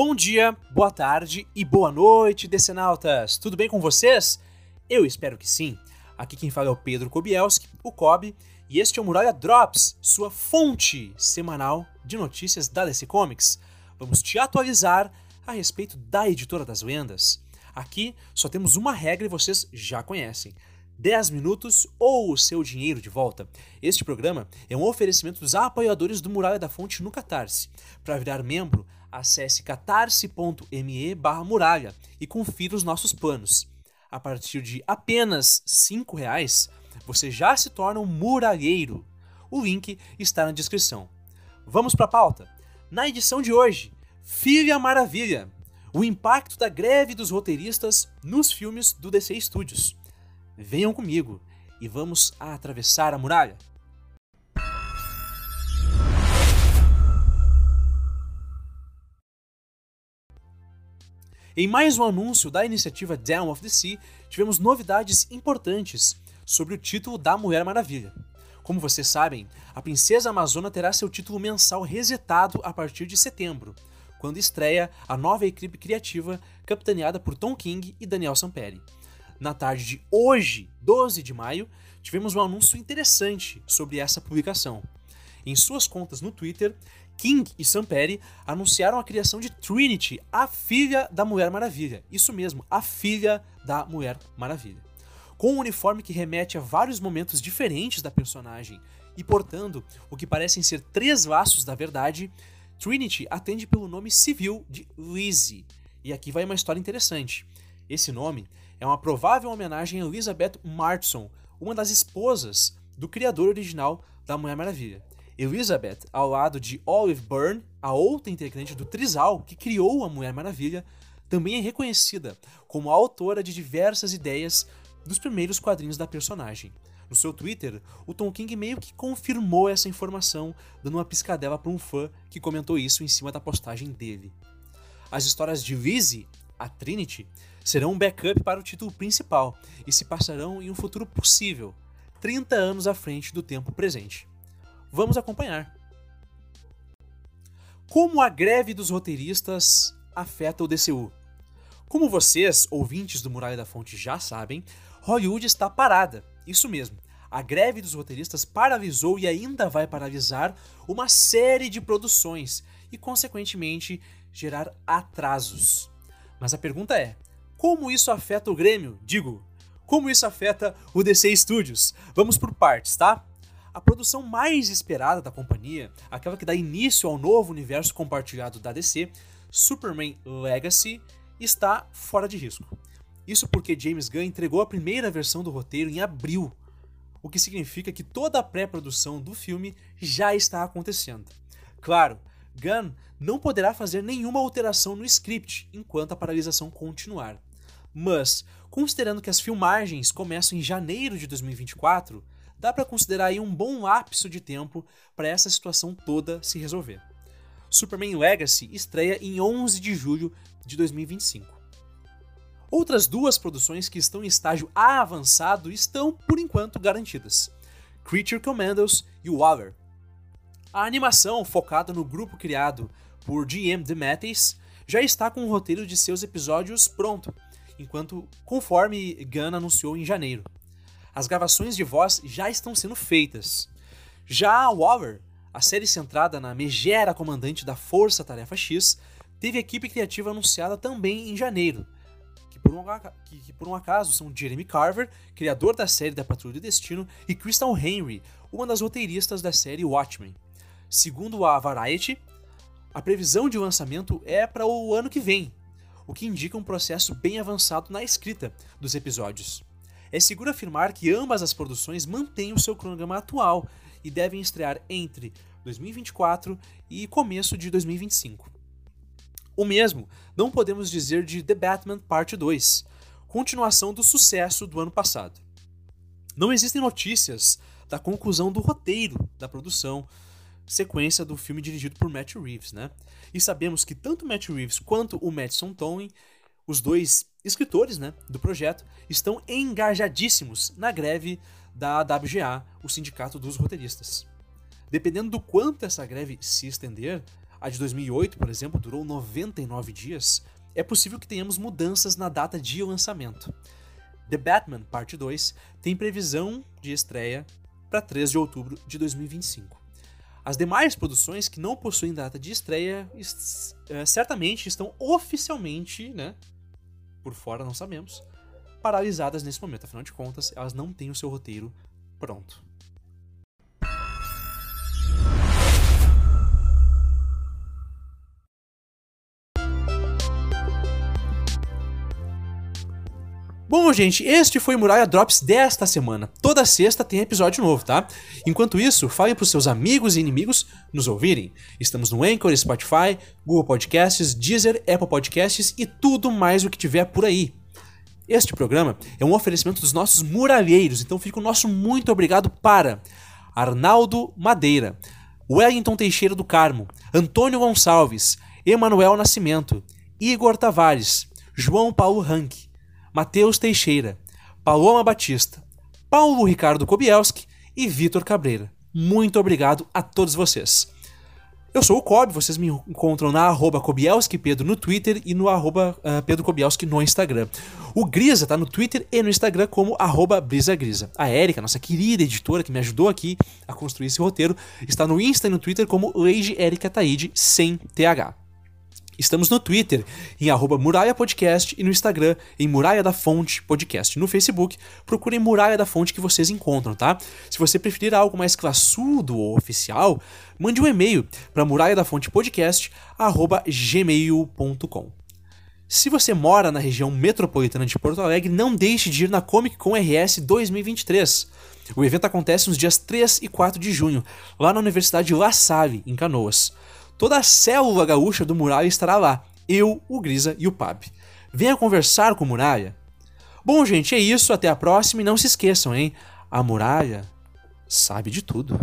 Bom dia, boa tarde e boa noite, decenautas! Tudo bem com vocês? Eu espero que sim. Aqui quem fala é o Pedro Kobielski, o Kobe, e este é o Muralha Drops, sua fonte semanal de notícias da DC Comics. Vamos te atualizar a respeito da editora das lendas. Aqui só temos uma regra e vocês já conhecem. 10 minutos ou o seu dinheiro de volta. Este programa é um oferecimento dos apoiadores do Muralha da Fonte no Catarse. Para virar membro, acesse catarse.me muralha e confira os nossos planos. A partir de apenas R$ reais, você já se torna um muralheiro. O link está na descrição. Vamos para a pauta. Na edição de hoje, Filha Maravilha, o impacto da greve dos roteiristas nos filmes do DC Studios. Venham comigo e vamos atravessar a muralha. Em mais um anúncio da iniciativa Down of the Sea, tivemos novidades importantes sobre o título da Mulher Maravilha. Como vocês sabem, a Princesa Amazona terá seu título mensal resetado a partir de setembro, quando estreia a nova equipe criativa capitaneada por Tom King e Daniel Samperi na tarde de hoje, 12 de maio, tivemos um anúncio interessante sobre essa publicação. Em suas contas no Twitter, King e Samperi anunciaram a criação de Trinity, a filha da Mulher Maravilha. Isso mesmo, a filha da Mulher Maravilha. Com um uniforme que remete a vários momentos diferentes da personagem e portando o que parecem ser três laços da verdade, Trinity atende pelo nome civil de Lizzie. E aqui vai uma história interessante. Esse nome é uma provável homenagem a Elizabeth Martson, uma das esposas do criador original da Mulher Maravilha. Elizabeth, ao lado de Olive Byrne, a outra integrante do Trisal que criou a Mulher Maravilha, também é reconhecida como a autora de diversas ideias dos primeiros quadrinhos da personagem. No seu Twitter, o Tom King meio que confirmou essa informação, dando uma piscadela para um fã que comentou isso em cima da postagem dele. As histórias de Lizzie, a Trinity, serão um backup para o título principal e se passarão em um futuro possível, 30 anos à frente do tempo presente. Vamos acompanhar. Como a greve dos roteiristas afeta o DCU? Como vocês, ouvintes do Muralha da Fonte, já sabem, Hollywood está parada. Isso mesmo. A greve dos roteiristas paralisou e ainda vai paralisar uma série de produções e, consequentemente, gerar atrasos. Mas a pergunta é: como isso afeta o Grêmio? Digo, como isso afeta o DC Studios? Vamos por partes, tá? A produção mais esperada da companhia, aquela que dá início ao novo universo compartilhado da DC, Superman Legacy, está fora de risco. Isso porque James Gunn entregou a primeira versão do roteiro em abril, o que significa que toda a pré-produção do filme já está acontecendo. Claro, Gunn não poderá fazer nenhuma alteração no script enquanto a paralisação continuar. Mas, considerando que as filmagens começam em janeiro de 2024, dá para considerar aí um bom lapso de tempo para essa situação toda se resolver. Superman Legacy estreia em 11 de julho de 2025. Outras duas produções que estão em estágio avançado estão, por enquanto, garantidas: Creature Commandos e Waller. A animação, focada no grupo criado por G.M. DeMatteis, já está com o roteiro de seus episódios pronto enquanto conforme Gunn anunciou em janeiro. As gravações de voz já estão sendo feitas. Já a Waller, a série centrada na megera comandante da Força Tarefa X, teve equipe criativa anunciada também em janeiro, que por, um, que, que por um acaso são Jeremy Carver, criador da série da Patrulha do Destino, e Crystal Henry, uma das roteiristas da série Watchmen. Segundo a Variety, a previsão de lançamento é para o ano que vem, o que indica um processo bem avançado na escrita dos episódios. É seguro afirmar que ambas as produções mantêm o seu cronograma atual e devem estrear entre 2024 e começo de 2025. O mesmo não podemos dizer de The Batman Parte 2, continuação do sucesso do ano passado. Não existem notícias da conclusão do roteiro da produção, sequência do filme dirigido por Matt Reeves, né? E sabemos que tanto Matt Reeves quanto o Madison Towing, os dois escritores, né, do projeto, estão engajadíssimos na greve da WGA, o Sindicato dos Roteiristas. Dependendo do quanto essa greve se estender, a de 2008, por exemplo, durou 99 dias, é possível que tenhamos mudanças na data de lançamento. The Batman Parte 2 tem previsão de estreia para 3 de outubro de 2025. As demais produções que não possuem data de estreia é, certamente estão oficialmente, né, por fora não sabemos, paralisadas nesse momento. Afinal de contas, elas não têm o seu roteiro pronto. Bom, gente, este foi Muralha Drops desta semana. Toda sexta tem episódio novo, tá? Enquanto isso, fale para seus amigos e inimigos nos ouvirem. Estamos no Anchor, Spotify, Google Podcasts, Deezer, Apple Podcasts e tudo mais o que tiver por aí. Este programa é um oferecimento dos nossos muralheiros, então fica o nosso muito obrigado para Arnaldo Madeira, Wellington Teixeira do Carmo, Antônio Gonçalves, Emanuel Nascimento, Igor Tavares, João Paulo Rank, Matheus Teixeira, Paloma Batista, Paulo Ricardo Kobielski e Vitor Cabreira. Muito obrigado a todos vocês. Eu sou o Kob, vocês me encontram na arroba Pedro no Twitter e no arroba uh, Pedro Kobielski no Instagram. O Grisa tá no Twitter e no Instagram como arroba Brisa Grisa. A Erika, nossa querida editora que me ajudou aqui a construir esse roteiro, está no Insta e no Twitter como Lady Erika Taide sem TH. Estamos no Twitter em arroba Muralha Podcast e no Instagram em Muralha da Fonte Podcast. No Facebook, procurem Muralha da Fonte que vocês encontram, tá? Se você preferir algo mais classudo ou oficial, mande um e-mail para muralha da fonte podcast arroba gmail.com. Se você mora na região metropolitana de Porto Alegre, não deixe de ir na Comic Con RS 2023. O evento acontece nos dias 3 e 4 de junho, lá na Universidade La Salle, em Canoas. Toda a célula gaúcha do Muralha estará lá. Eu, o Grisa e o Pab. Venha conversar com o Muralha. Bom, gente, é isso. Até a próxima e não se esqueçam, hein? A Muralha sabe de tudo.